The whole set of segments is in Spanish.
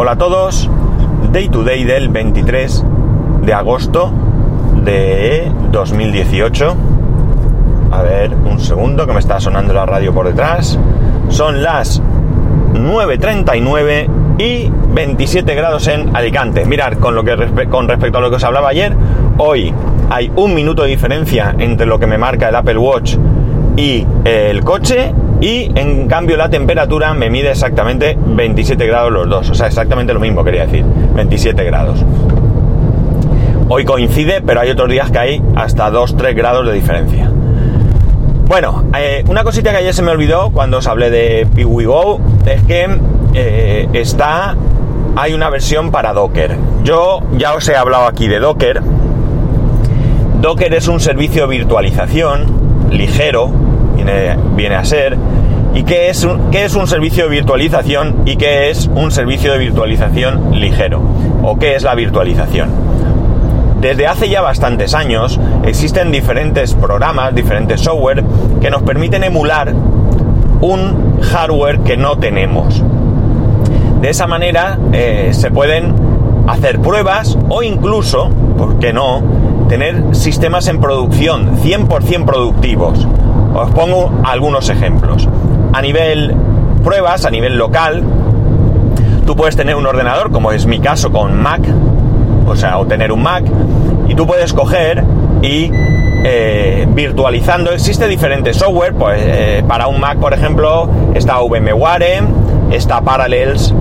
Hola a todos, Day to Day del 23 de agosto de 2018. A ver, un segundo que me está sonando la radio por detrás. Son las 9.39 y 27 grados en Alicante. Mirad, con, lo que, con respecto a lo que os hablaba ayer, hoy hay un minuto de diferencia entre lo que me marca el Apple Watch y el coche y en cambio la temperatura me mide exactamente 27 grados los dos, o sea, exactamente lo mismo quería decir, 27 grados. Hoy coincide, pero hay otros días que hay hasta 2-3 grados de diferencia. Bueno, eh, una cosita que ayer se me olvidó cuando os hablé de PiwiGo es que eh, está, hay una versión para Docker. Yo ya os he hablado aquí de Docker. Docker es un servicio de virtualización ligero, viene, a ser. ¿Y qué es, un, qué es un servicio de virtualización y qué es un servicio de virtualización ligero? ¿O qué es la virtualización? Desde hace ya bastantes años existen diferentes programas, diferentes software que nos permiten emular un hardware que no tenemos. De esa manera eh, se pueden hacer pruebas o incluso, ¿por qué no?, tener sistemas en producción 100% productivos. Os pongo algunos ejemplos. A nivel pruebas, a nivel local, tú puedes tener un ordenador, como es mi caso con Mac, o sea, o tener un Mac, y tú puedes coger y eh, virtualizando, existe diferentes software, pues eh, para un Mac, por ejemplo, está VMware, está Parallels,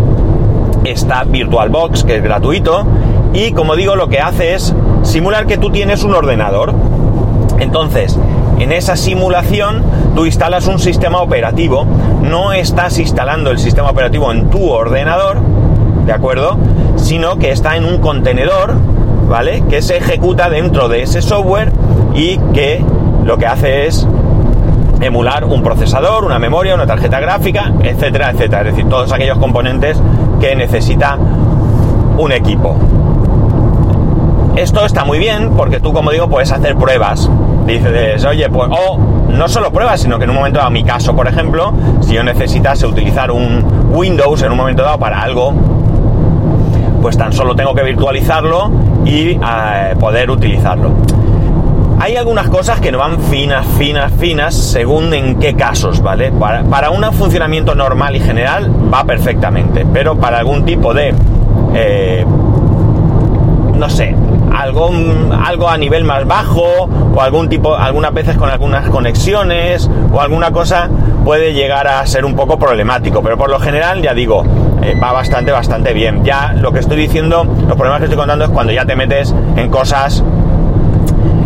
está VirtualBox, que es gratuito, y como digo, lo que hace es simular que tú tienes un ordenador. Entonces, en esa simulación tú instalas un sistema operativo, no estás instalando el sistema operativo en tu ordenador, ¿de acuerdo? Sino que está en un contenedor, ¿vale? Que se ejecuta dentro de ese software y que lo que hace es emular un procesador, una memoria, una tarjeta gráfica, etcétera, etcétera. Es decir, todos aquellos componentes que necesita un equipo. Esto está muy bien porque tú, como digo, puedes hacer pruebas. Dices, oye, pues, o no solo pruebas, sino que en un momento dado, mi caso, por ejemplo, si yo necesitase utilizar un Windows en un momento dado para algo, pues tan solo tengo que virtualizarlo y eh, poder utilizarlo. Hay algunas cosas que no van finas, finas, finas, según en qué casos, ¿vale? Para, un funcionamiento normal y general va perfectamente, pero para algún tipo de, eh, no sé, algo, algo a nivel más bajo o algún tipo, algunas veces con algunas conexiones o alguna cosa puede llegar a ser un poco problemático, pero por lo general ya digo, eh, va bastante, bastante bien. Ya lo que estoy diciendo, los problemas que estoy contando es cuando ya te metes en cosas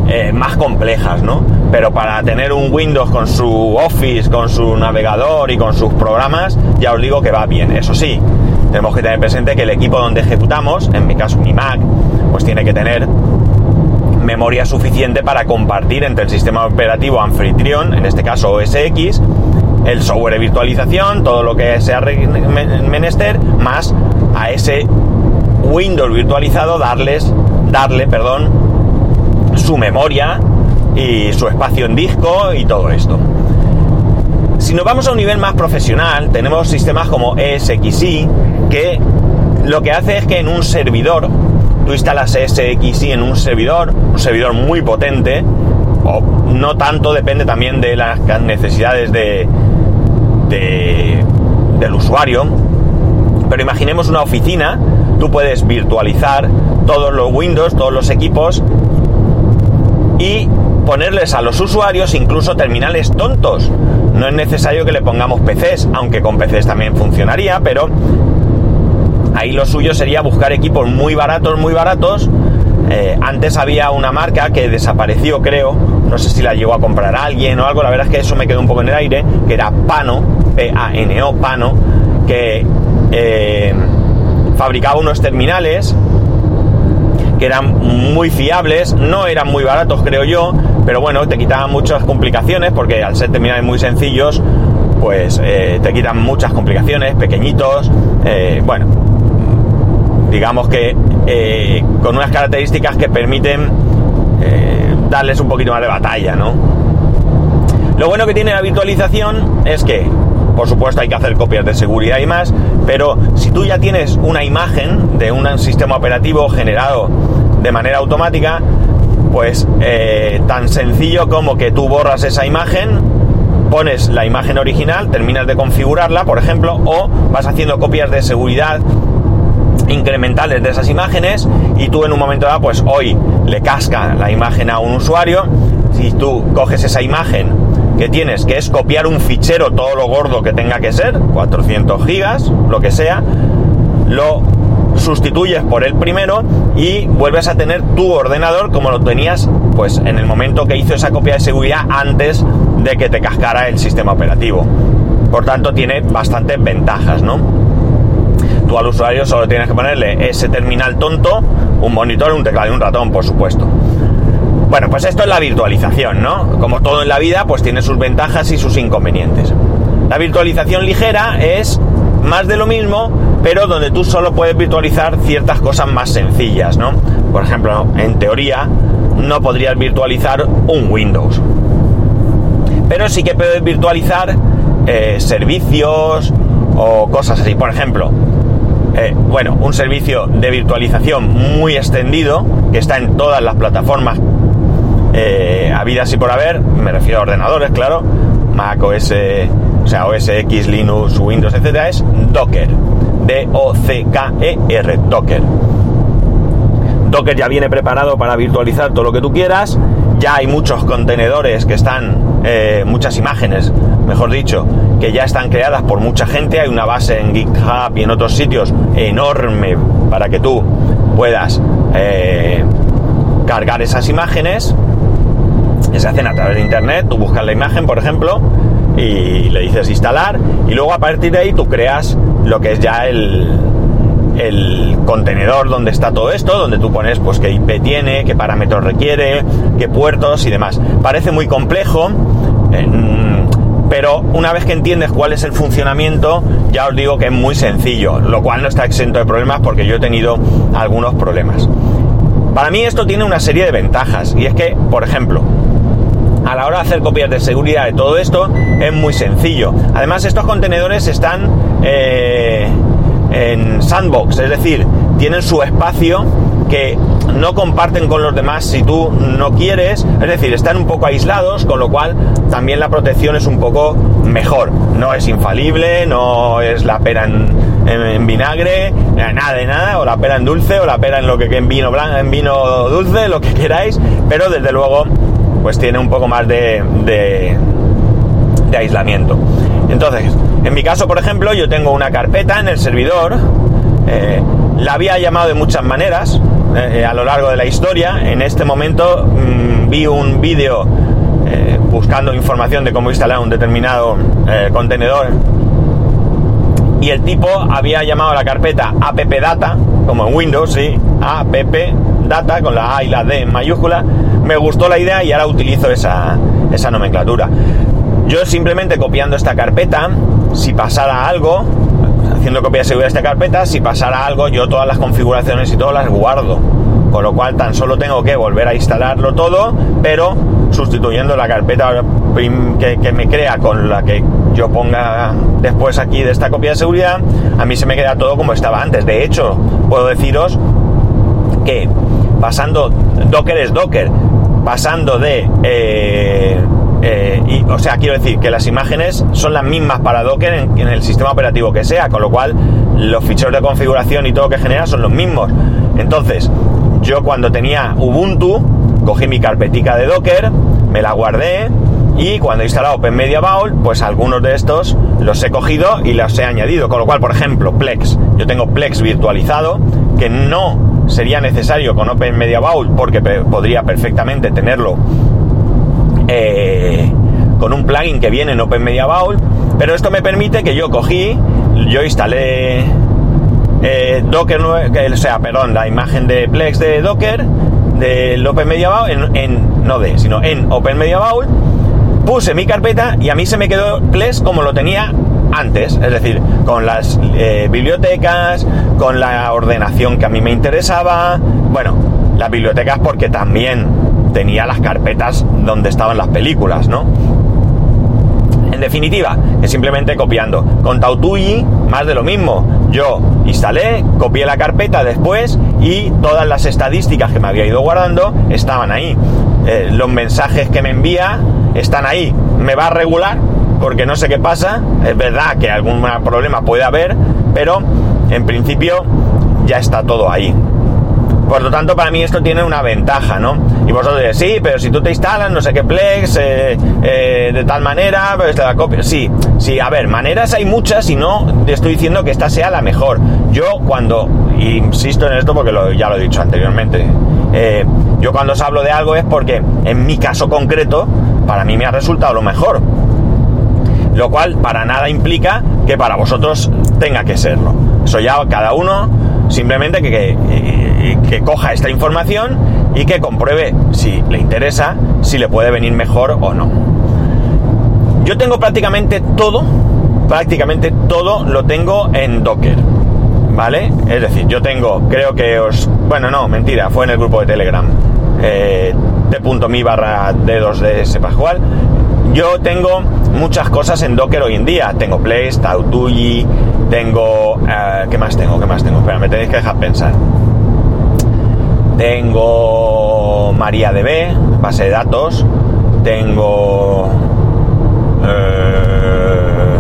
eh, más complejas, ¿no? Pero para tener un Windows con su Office, con su navegador y con sus programas, ya os digo que va bien. Eso sí, tenemos que tener presente que el equipo donde ejecutamos, en mi caso mi Mac, pues tiene que tener memoria suficiente para compartir entre el sistema operativo anfitrión, en este caso OS X, el software de virtualización, todo lo que sea menester, más a ese Windows virtualizado darles, darle, perdón, su memoria y su espacio en disco y todo esto. Si nos vamos a un nivel más profesional, tenemos sistemas como ESXi, que lo que hace es que en un servidor, tú instalas ESXi en un servidor, un servidor muy potente, o no tanto, depende también de las necesidades de, del usuario, pero imaginemos una oficina, tú puedes virtualizar todos los Windows, todos los equipos y ponerles a los usuarios incluso terminales tontos. No es necesario que le pongamos PCs, aunque con PCs también funcionaría, pero ahí lo suyo sería buscar equipos muy baratos, muy baratos. Eh, antes había una marca que desapareció, creo, no sé si la llegó a comprar alguien o algo, la verdad es que eso me quedó un poco en el aire, que era Pano, P-A-N-O, Pano, que eh, fabricaba unos terminales que eran muy fiables, no eran muy baratos creo yo, pero bueno, te quitaban muchas complicaciones porque al ser terminales muy sencillos, pues eh, te quitan muchas complicaciones, pequeñitos, bueno, digamos que eh, con unas características que permiten darles un poquito más de batalla, ¿no? Lo bueno que tiene la virtualización es que por supuesto hay que hacer copias de seguridad y más, pero si tú ya tienes una imagen de un sistema operativo generado de manera automática, pues eh, tan sencillo como que tú borras esa imagen, pones la imagen original, terminas de configurarla, por ejemplo, o vas haciendo copias de seguridad incrementales de esas imágenes y tú en un momento dado, pues hoy le casca la imagen a un usuario, si tú coges esa imagen que tienes, que es copiar un fichero todo lo gordo que tenga que ser, 400 gigas, lo que sea, lo sustituyes por el primero y vuelves a tener tu ordenador como lo tenías pues en el momento que hizo esa copia de seguridad antes de que te cascara el sistema operativo. Por tanto, tiene bastantes ventajas, ¿no? Tú al usuario solo tienes que ponerle ese terminal tonto, un monitor, un teclado y un ratón, por supuesto. Bueno, pues esto es la virtualización, ¿no? Como todo en la vida, pues tiene sus ventajas y sus inconvenientes. La virtualización ligera es más de lo mismo, pero donde tú solo puedes virtualizar ciertas cosas más sencillas, ¿no? Por ejemplo, en teoría, no podrías virtualizar un Windows. Pero sí que puedes virtualizar eh, servicios o cosas así. Por ejemplo, eh, bueno, un servicio de virtualización muy extendido que está en todas las plataformas eh, habidas y por haber, me refiero a ordenadores, claro, Mac OS, o sea, OS X, Linux, Windows, etcétera, es Docker. D-O-C-K-E-R, Docker. Docker ya viene preparado para virtualizar todo lo que tú quieras. Ya hay muchos contenedores que están, eh, muchas imágenes, mejor dicho, que ya están creadas por mucha gente. Hay una base en GitHub y en otros sitios enorme para que tú puedas eh, cargar esas imágenes. Que se hacen a través de internet. Tú buscas la imagen, por ejemplo, y le dices instalar. Y luego a partir de ahí tú creas lo que es ya el, el contenedor donde está todo esto, donde tú pones pues qué IP tiene, qué parámetros requiere, qué puertos y demás. Parece muy complejo, pero una vez que entiendes cuál es el funcionamiento, ya os digo que es muy sencillo, lo cual no está exento de problemas porque yo he tenido algunos problemas. Para mí esto tiene una serie de ventajas y es que, por ejemplo, a la hora de hacer copias de seguridad de todo esto es muy sencillo. Además estos contenedores están eh, en sandbox, es decir, tienen su espacio que no comparten con los demás si tú no quieres, es decir, están un poco aislados, con lo cual también la protección es un poco mejor. No es infalible, no es la pera en, vinagre, eh, nada de nada, o la pera en dulce, o la pera en lo que en vino blanco, en vino dulce, lo que queráis, pero desde luego, pues tiene un poco más de, de aislamiento. Entonces, en mi caso, por ejemplo, yo tengo una carpeta en el servidor, eh, la había llamado de muchas maneras eh, a lo largo de la historia. En este momento mm, vi un vídeo eh, buscando información de cómo instalar un determinado contenedor y el tipo había llamado la carpeta appdata, como en Windows, sí, appdata con la A y la D en mayúscula. Me gustó la idea y ahora utilizo esa, esa nomenclatura. Yo simplemente copiando esta carpeta, si pasara algo, haciendo copia de seguridad de esta carpeta, si pasara algo, yo todas las configuraciones y todas las guardo. Con lo cual tan solo tengo que volver a instalarlo todo, pero sustituyendo la carpeta que, me crea con la que yo ponga después aquí de esta copia de seguridad, a mí se me queda todo como estaba antes. De hecho, puedo deciros que pasando, Docker es Docker, pasando de... Eh, eh, y, o sea, quiero decir que las imágenes son las mismas para Docker en, el sistema operativo que sea, con lo cual los ficheros de configuración y todo que genera son los mismos. Entonces, yo cuando tenía Ubuntu, cogí mi carpetica de Docker, me la guardé y cuando he instalado Open Media Vault, pues algunos de estos los he cogido y los he añadido. Con lo cual, por ejemplo, Plex. Yo tengo Plex virtualizado, que no sería necesario con Open Media Vault porque podría perfectamente tenerlo eh, con un plugin que viene en Open Media Vault, pero esto me permite que yo cogí, yo instalé eh, Docker, o sea, perdón, la imagen de Plex de Docker del Open Media Vault, en, no de, sino en Open Media Vault, puse mi carpeta y a mí se me quedó Plex como lo tenía antes, es decir, con las eh, bibliotecas, con la ordenación que a mí me interesaba, bueno, las bibliotecas porque también tenía las carpetas donde estaban las películas, ¿no? En definitiva, es simplemente copiando. Con Tautuyi, más de lo mismo. Yo instalé, copié la carpeta después y todas las estadísticas que me había ido guardando estaban ahí. Eh, los mensajes que me envía están ahí. Me va a regular porque no sé qué pasa. Es verdad que algún problema puede haber, pero en principio ya está todo ahí. Por lo tanto, para mí esto tiene una ventaja, ¿no? Y vosotros diréis, sí, pero si tú te instalas no sé qué Plex eh, eh, de tal manera, pues te la copia. Sí, sí, a ver, maneras hay muchas y no te estoy diciendo que esta sea la mejor. Yo cuando, insisto en esto porque ya lo he dicho anteriormente, eh, yo cuando os hablo de algo es porque en mi caso concreto, para mí me ha resultado lo mejor. Lo cual para nada implica que para vosotros tenga que serlo. Eso ya cada uno simplemente que, que, coja esta información y que compruebe si le interesa, si le puede venir mejor o no. Yo tengo prácticamente todo, prácticamente todo lo tengo en Docker. ¿Vale? Es decir, yo tengo, creo que os... Bueno, no, mentira, fue en el grupo de Telegram. Eh, t.mi barra d2d Pascual. Yo tengo muchas cosas en Docker hoy en día. Tengo Place, Tautuyi, tengo... Eh, ¿Qué más tengo? ¿Qué más tengo? Espera, me tenéis que dejar pensar. Tengo MariaDB, base de datos. Tengo... Eh,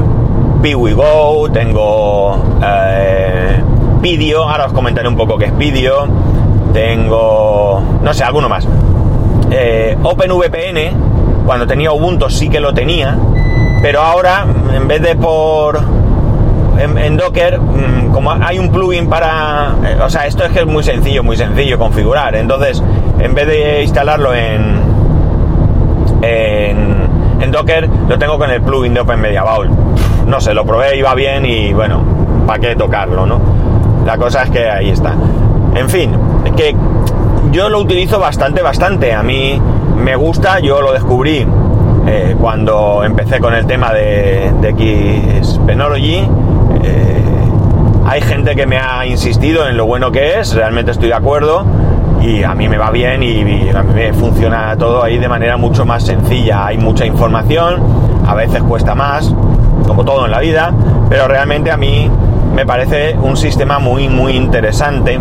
PiwiGo, tengo eh, Video, ahora os comentaré un poco qué es Video, tengo, no sé, alguno más. Eh, OpenVPN, cuando tenía Ubuntu sí que lo tenía, pero ahora en vez de por en, Docker, mm, como hay un plugin para, eh, o sea, esto es que es muy sencillo, muy sencillo configurar. Entonces, en vez de instalarlo en en, en Docker, lo tengo con el plugin de Open Media Bowl. No sé, lo probé, iba bien y bueno, ¿para qué tocarlo, no? La cosa es que ahí está. En fin, que yo lo utilizo bastante, bastante. A mí me gusta, yo lo descubrí eh, cuando empecé con el tema de, de Xpenology. Eh, hay gente que me ha insistido en lo bueno que es, realmente estoy de acuerdo y a mí me va bien y, a mí me funciona todo ahí de manera mucho más sencilla. Hay mucha información, a veces cuesta más, como todo en la vida, pero realmente a mí me parece un sistema muy, muy interesante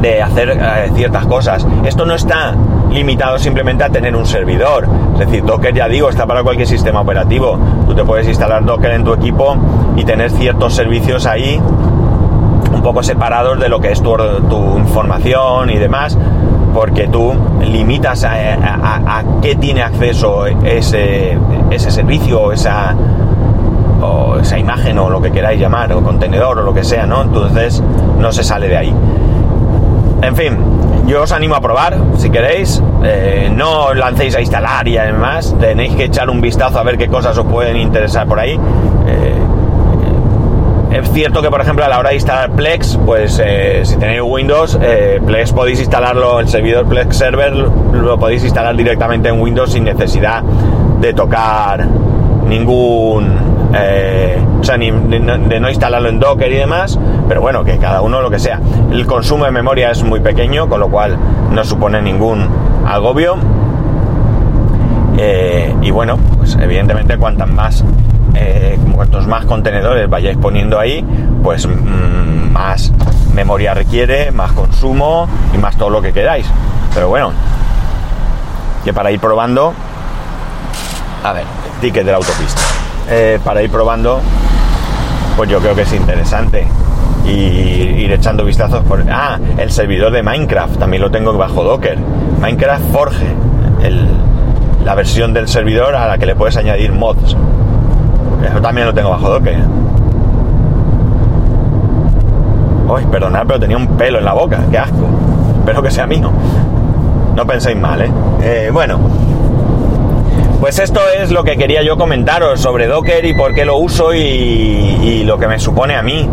de hacer eh, ciertas cosas. Esto no está limitado simplemente a tener un servidor. Es decir, Docker, ya digo, está para cualquier sistema operativo. Tú te puedes instalar Docker en tu equipo y tener ciertos servicios ahí un poco separados de lo que es tu, información y demás, porque tú limitas a, qué tiene acceso ese, ese servicio o esa, o esa imagen o lo que queráis llamar, o contenedor o lo que sea, ¿no? Entonces no se sale de ahí. En fin, yo os animo a probar, si queréis. Eh, no lancéis a instalar y además tenéis que echar un vistazo a ver qué cosas os pueden interesar por ahí. Eh, es cierto que, por ejemplo, a la hora de instalar Plex, pues eh, si tenéis Windows, Plex podéis instalarlo, el servidor Plex Server lo podéis instalar directamente en Windows sin necesidad de tocar ningún eh, o sea, de no instalarlo en Docker y demás, pero bueno, que cada uno lo que sea. El consumo de memoria es muy pequeño, con lo cual no supone ningún agobio. Eh, y bueno, pues evidentemente cuantas más, eh, cuantos más contenedores vayáis poniendo ahí, pues mm, más memoria requiere, más consumo y más todo lo que queráis. Pero bueno, que para ir probando, a ver, ticket de la autopista. Eh, para ir probando, pues yo creo que es interesante. Y ir echando vistazos por... Ah, el servidor de Minecraft, también lo tengo bajo Docker. Minecraft Forge, la versión del servidor a la que le puedes añadir mods. Eso también lo tengo bajo Docker. Uy, perdonad, pero tenía un pelo en la boca, qué asco. Espero que sea mío. No penséis mal, ¿eh? eh bueno, pues esto es lo que quería yo comentaros sobre Docker y por qué lo uso y, lo que me supone a mí.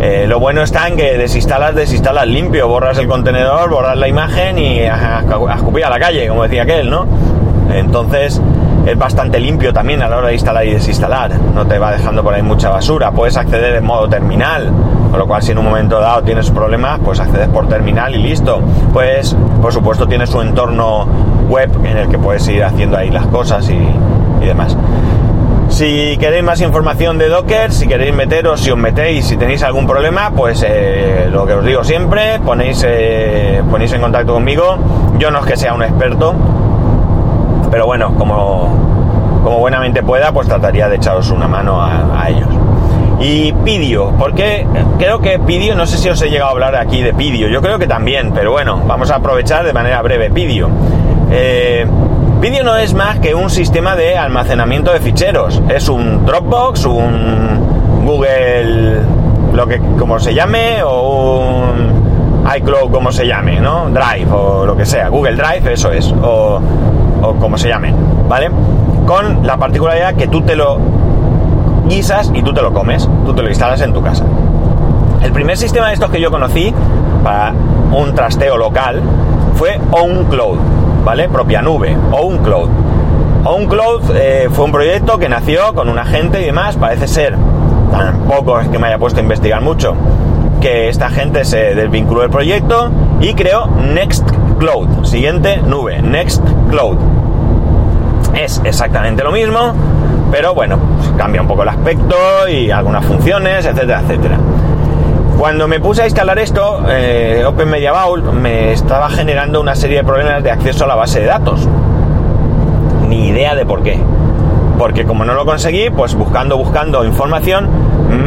Eh, lo bueno está en que desinstalas, desinstalas limpio, borras el contenedor, borras la imagen y a, escupir a la calle, como decía aquel, ¿no? Entonces es bastante limpio también a la hora de instalar y desinstalar. No te va dejando por ahí mucha basura. Puedes acceder en modo terminal, con lo cual si en un momento dado tienes problemas, pues accedes por terminal y listo. Pues por supuesto tienes su entorno web en el que puedes ir haciendo ahí las cosas y, demás. Si queréis más información de Docker, si queréis meteros, si os metéis, si tenéis algún problema, pues eh, lo que os digo siempre, ponéis, eh, ponéis en contacto conmigo. Yo no es que sea un experto, pero bueno, como, como buenamente pueda, pues trataría de echaros una mano a, ellos. Y Pidio, porque creo que Pidio, no sé si os he llegado a hablar aquí de Pidio, yo creo que también, pero bueno, vamos a aprovechar de manera breve Pidio. Eh, Pidio no es más que un sistema de almacenamiento de ficheros. Es un Dropbox, un Google, lo que como se llame, o un iCloud como se llame, ¿no? Drive o lo que sea. Google Drive, eso es. O, o como se llame, ¿vale? Con la particularidad que tú te lo guisas y tú te lo comes. Tú te lo instalas en tu casa. El primer sistema de estos que yo conocí para un trasteo local fue OwnCloud ¿vale? Propia nube, OwnCloud. OwnCloud eh, fue un proyecto que nació con un agente y demás, parece ser, tampoco es que me haya puesto a investigar mucho, que esta gente se desvinculó del proyecto y creó Nextcloud, siguiente nube, Nextcloud. Es exactamente lo mismo, pero bueno, cambia un poco el aspecto y algunas funciones, etcétera, etcétera. Cuando me puse a instalar esto, eh, Open Media Vault me estaba generando una serie de problemas de acceso a la base de datos. Ni idea de por qué. Porque como no lo conseguí, pues buscando, buscando información,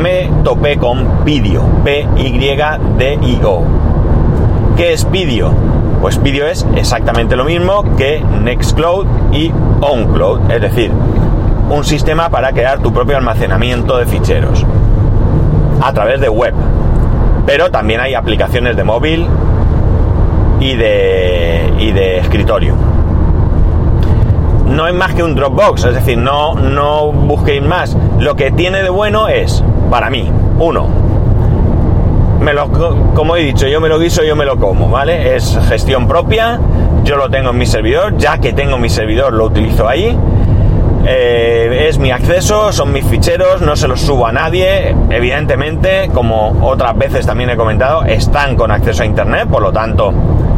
me topé con Pidio. P-Y-D-I-O. ¿Qué es Pidio? Pues Pidio es exactamente lo mismo que Nextcloud y OnCloud, es decir, un sistema para crear tu propio almacenamiento de ficheros a través de web pero también hay aplicaciones de móvil y de, y de escritorio. No es más que un Dropbox, es decir, no, no busquéis más. Lo que tiene de bueno es, para mí, uno, me lo, como he dicho, yo me lo guiso, yo me lo como, ¿vale? Es gestión propia, yo lo tengo en mi servidor, ya que tengo mi servidor lo utilizo ahí eh, es mi acceso, son mis ficheros, no se los subo a nadie. Evidentemente, como otras veces también he comentado, están con acceso a internet, por lo tanto,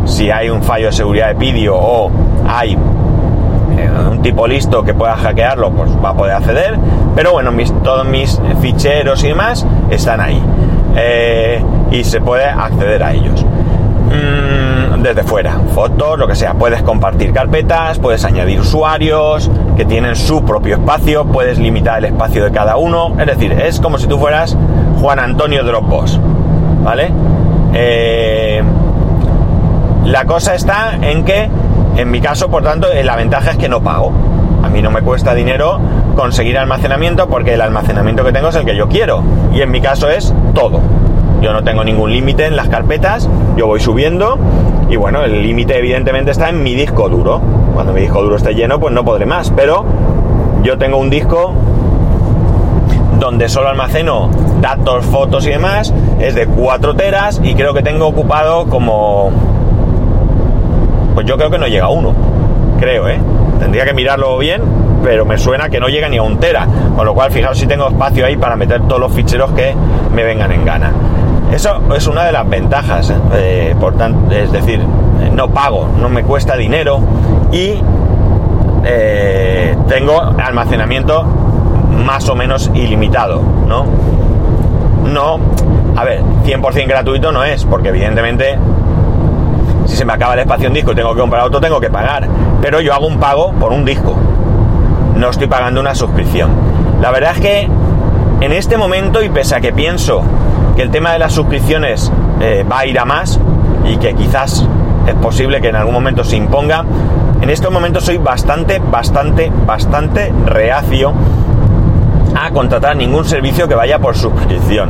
si hay un fallo de seguridad de vídeo o hay eh, un tipo listo que pueda hackearlo, pues va a poder acceder. Pero bueno, todos mis ficheros y demás están ahí. Eh, y se puede acceder a ellos. Mm, desde fuera, fotos, lo que sea. Puedes compartir carpetas, puedes añadir usuarios que tienen su propio espacio, puedes limitar el espacio de cada uno. Es decir, es como si tú fueras Juan Antonio Dropbox, ¿vale? Eh, la cosa está en que, en mi caso, por tanto, la ventaja es que no pago. A mí no me cuesta dinero conseguir almacenamiento porque el almacenamiento que tengo es el que yo quiero. Y en mi caso es todo. Yo no tengo ningún límite en las carpetas, yo voy subiendo y bueno, el límite evidentemente está en mi disco duro. Cuando mi disco duro esté lleno, pues no podré más, pero yo tengo un disco donde solo almaceno datos, fotos y demás, es de 4 teras y creo que tengo ocupado como... Pues yo creo que no llega a uno, creo, ¿eh? Tendría que mirarlo bien, pero me suena que no llega ni a un tera, con lo cual fijaos si tengo espacio ahí para meter todos los ficheros que me vengan en gana. Eso es una de las ventajas, eh, por tanto, es decir, no pago, no me cuesta dinero y eh, tengo almacenamiento más o menos ilimitado, ¿no? No, a ver, 100% gratuito no es, porque evidentemente si se me acaba el espacio en disco y tengo que comprar otro, tengo que pagar. Pero yo hago un pago por un disco. No estoy pagando una suscripción. La verdad es que en este momento, y pese a que pienso que el tema de las suscripciones eh, va a ir a más y que quizás es posible que en algún momento se imponga. En estos momentos soy bastante, bastante, bastante reacio a contratar ningún servicio que vaya por suscripción.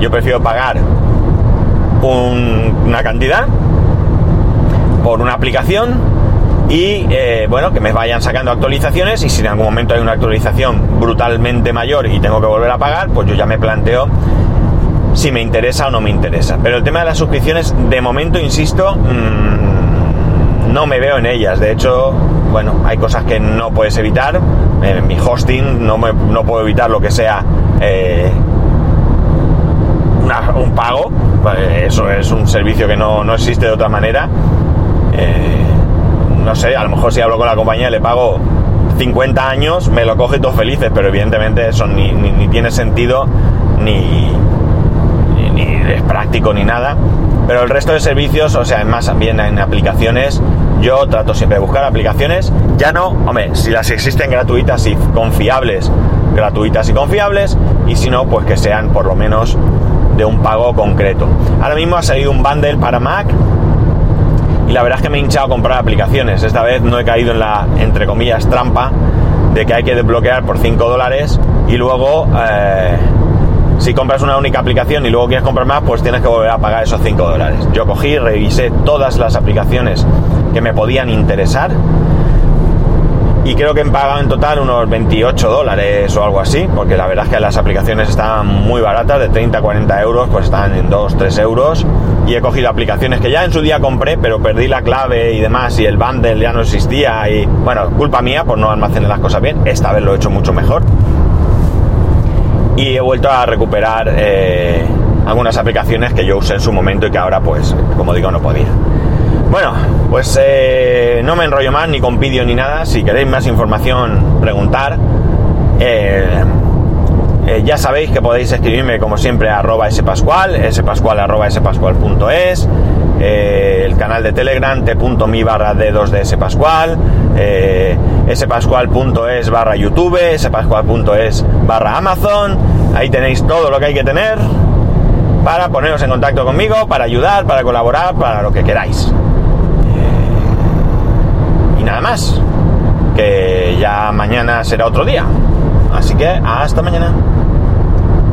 Yo prefiero pagar una cantidad por una aplicación y eh, bueno, que me vayan sacando actualizaciones y si en algún momento hay una actualización brutalmente mayor y tengo que volver a pagar, pues yo ya me planteo si me interesa o no me interesa. Pero el tema de las suscripciones, de momento, insisto, mm, no me veo en ellas. De hecho, bueno, hay cosas que no puedes evitar. En mi hosting no, me, no puedo evitar lo que sea eh, un pago. Eso es un servicio que no, no existe de otra manera. Eh, no sé, a lo mejor si hablo con la compañía le pago 50 años me lo coge todos felices, pero evidentemente eso ni, ni tiene sentido ni, es práctico ni nada. Pero el resto de servicios, o sea, más bien en aplicaciones, yo trato siempre de buscar aplicaciones. Ya no, hombre, si las existen gratuitas y confiables, gratuitas y confiables, y si no, pues que sean por lo menos de un pago concreto. Ahora mismo ha salido un bundle para Mac y la verdad es que me he hinchado a comprar aplicaciones. Esta vez no he caído en la, entre comillas, trampa de que hay que desbloquear por 5 dólares y luego... Eh, si compras una única aplicación y luego quieres comprar más, pues tienes que volver a pagar esos 5 dólares. Yo cogí, revisé todas las aplicaciones que me podían interesar y creo que he pagado en total unos 28 dólares o algo así, porque la verdad es que las aplicaciones estaban muy baratas, de 30 a 40 euros, pues están en 2, 3 euros. Y he cogido aplicaciones que ya en su día compré, pero perdí la clave y demás, y el bundle ya no existía. Y bueno, culpa mía por no almacenar las cosas bien. Esta vez lo he hecho mucho mejor y he vuelto a recuperar eh, algunas aplicaciones que yo usé en su momento y que ahora pues como digo no podía. Bueno pues eh, no me enrollo más ni con vídeo ni nada. Si queréis más información preguntar eh, ya sabéis que podéis escribirme como siempre a arroba spascual spascual arroba spascual.es eh, el canal de Telegram t.mi barra d2 spascual eh, spascual.es barra youtube spascual.es barra amazon. Ahí tenéis todo lo que hay que tener para poneros en contacto conmigo para ayudar, para colaborar, para lo que queráis. Eh, y nada más que ya mañana será otro día. Así que hasta mañana